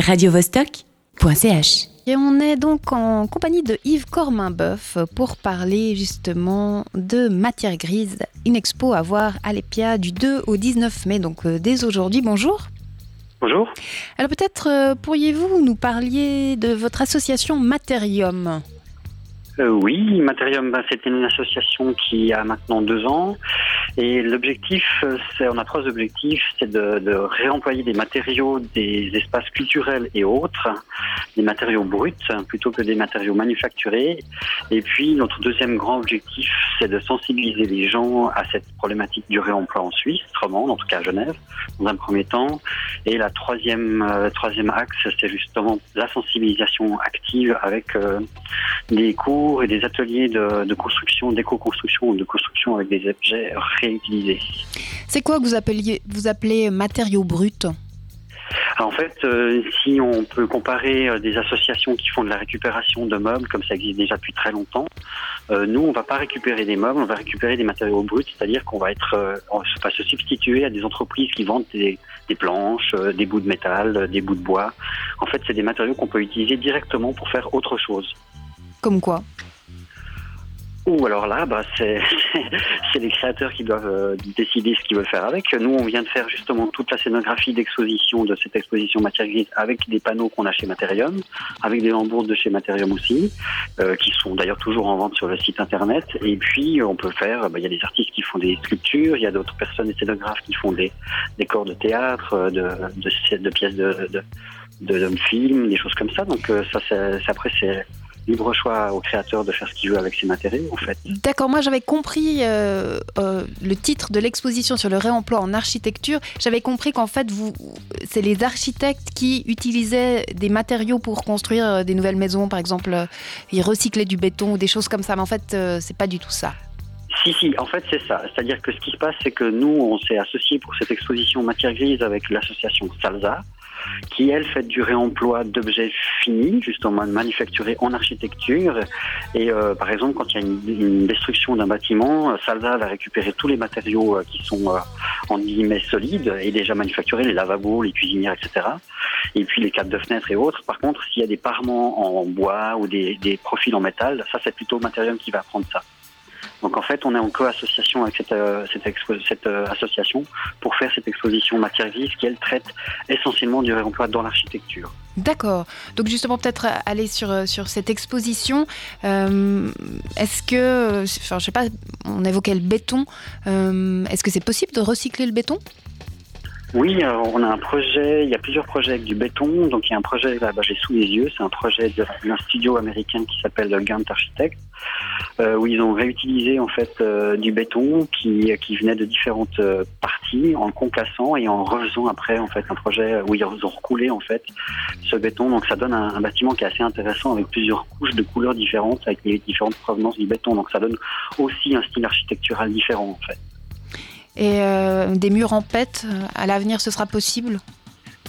radiovostok.ch. Et on est donc en compagnie de Yves Corminboeuf pour parler justement de Matière Grise, une expo à voir à l'EPIA du 2 au 19 mai, donc euh, dès aujourd'hui. Bonjour. Bonjour. Alors peut-être euh, pourriez-vous nous parler de votre association Materium Euh, oui, Materium, ben, c'est une association qui a maintenant deux ans. Et l'objectif, on a trois objectifs, c'est de, de réemployer des matériaux des espaces culturels et autres, des matériaux bruts plutôt que des matériaux manufacturés. Et puis, notre deuxième grand objectif, c'est de sensibiliser les gens à cette problématique du réemploi en Suisse, romande, en tout cas à Genève, dans un premier temps. Et la troisième, euh, troisième axe, c'est justement la sensibilisation active avec euh, des cours et des ateliers de, de construction, d'éco-construction ou de construction avec des objets C'est quoi que vous appeliez, vous appelez matériaux bruts en fait, euh, si on peut comparer euh, des associations qui font de la récupération de meubles, comme ça existe déjà depuis très longtemps, euh, nous, on va pas récupérer des meubles, on va récupérer des matériaux bruts, c'est-à-dire qu'on va être, on va se substituer à des entreprises qui vendent des, des planches, des bouts de métal, des bouts de bois. En fait, c'est des matériaux qu'on peut utiliser directement pour faire autre chose. Comme quoi Ou alors là, bah, c'est les créateurs qui doivent euh, décider ce qu'ils veulent faire avec. Nous, on vient de faire justement toute la scénographie d'exposition de cette exposition matière grise avec des panneaux qu'on a chez Materium, avec des lambourdes de chez Materium aussi, euh, qui sont d'ailleurs toujours en vente sur le site internet. Et puis, on peut faire, bah, il y a des artistes qui font des sculptures, il y a d'autres personnes, des scénographes qui font des décors de théâtre, euh, de, de, de pièces de, de, de, de films, des choses comme ça. Donc euh, ça, après, c'est libre choix au créateur de faire ce qu'il veut avec ses matériaux, en fait. D'accord, moi j'avais compris euh, euh, le titre de l'exposition sur le réemploi en architecture. J'avais compris qu'en fait, vous, c'est les architectes qui utilisaient des matériaux pour construire euh, des nouvelles maisons, par exemple, ils recyclaient du béton ou des choses comme ça. Mais en fait, euh, c'est pas du tout ça. Si, si, en fait, c'est ça. C'est-à-dire que ce qui se passe, c'est que nous, on s'est associés pour cette exposition matière grise avec l'association Salza, qui, elle, fait du réemploi d'objets finis, justement manufacturés en architecture. Et euh, par exemple, quand il y a une, une destruction d'un bâtiment, Salza va récupérer tous les matériaux euh, qui sont, euh, en guillemets, solides et déjà manufacturés, les lavabos, les cuisinières, etc. Et puis les cadres de fenêtres et autres. Par contre, s'il y a des parements en bois ou des, des profils en métal, ça, c'est plutôt Materium qui va prendre ça. Donc en fait, on est en co-association avec cette, euh, cette, euh, association pour faire cette exposition matière grise qui, elle, traite essentiellement du réemploi dans l'architecture. D'accord. Donc justement, peut-être aller sur, euh, sur cette exposition. Est-ce que, enfin, je sais pas, on évoquait le béton. Est-ce que c'est possible de recycler le béton? Oui, euh, on a un projet, il y a plusieurs projets avec du béton. Donc il y a un projet là, bah, j'ai sous les yeux, c'est un projet d'un studio américain qui s'appelle Gant Architect, euh, où ils ont réutilisé en fait euh, du béton qui, qui venait de différentes euh, parties en concassant et en refaisant après en fait un projet où ils ont recoulé en fait ce béton. Donc ça donne un, un bâtiment qui est assez intéressant avec plusieurs couches de couleurs différentes avec les différentes provenances du béton. Donc ça donne aussi un style architectural différent en fait. Et euh, des murs en pète, euh, à l'avenir, ce sera possible?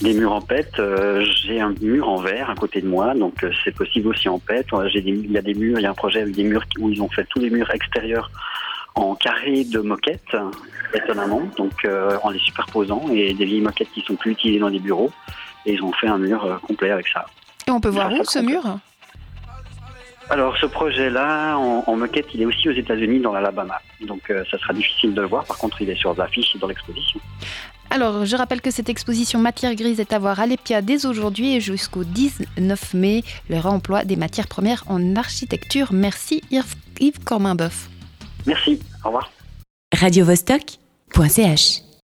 Des murs en pète, euh, j'ai un mur en verre à côté de moi, donc c'est possible aussi en pète. J'ai des, il y a des murs, il y a un projet avec des murs où ils ont fait tous les murs extérieurs en carré de moquettes, étonnamment, donc euh, en les superposant, et des vieilles moquettes qui sont plus utilisées dans les bureaux, et ils ont fait un mur complet avec ça. Et on peut voir où ce mur? Alors ce projet-là, en, en moquette, il est aussi aux États-Unis, dans l'Alabama, donc euh, ça sera difficile de le voir. Par contre, il est sur l'affiche et dans l'exposition. Alors, je rappelle que cette exposition Matière Grise est à voir à l'EPIA dès aujourd'hui et jusqu'au 19 mai, le réemploi des matières premières en architecture. Merci Yves, Yves Corminboeuf. Merci, au revoir. radiovostok.ch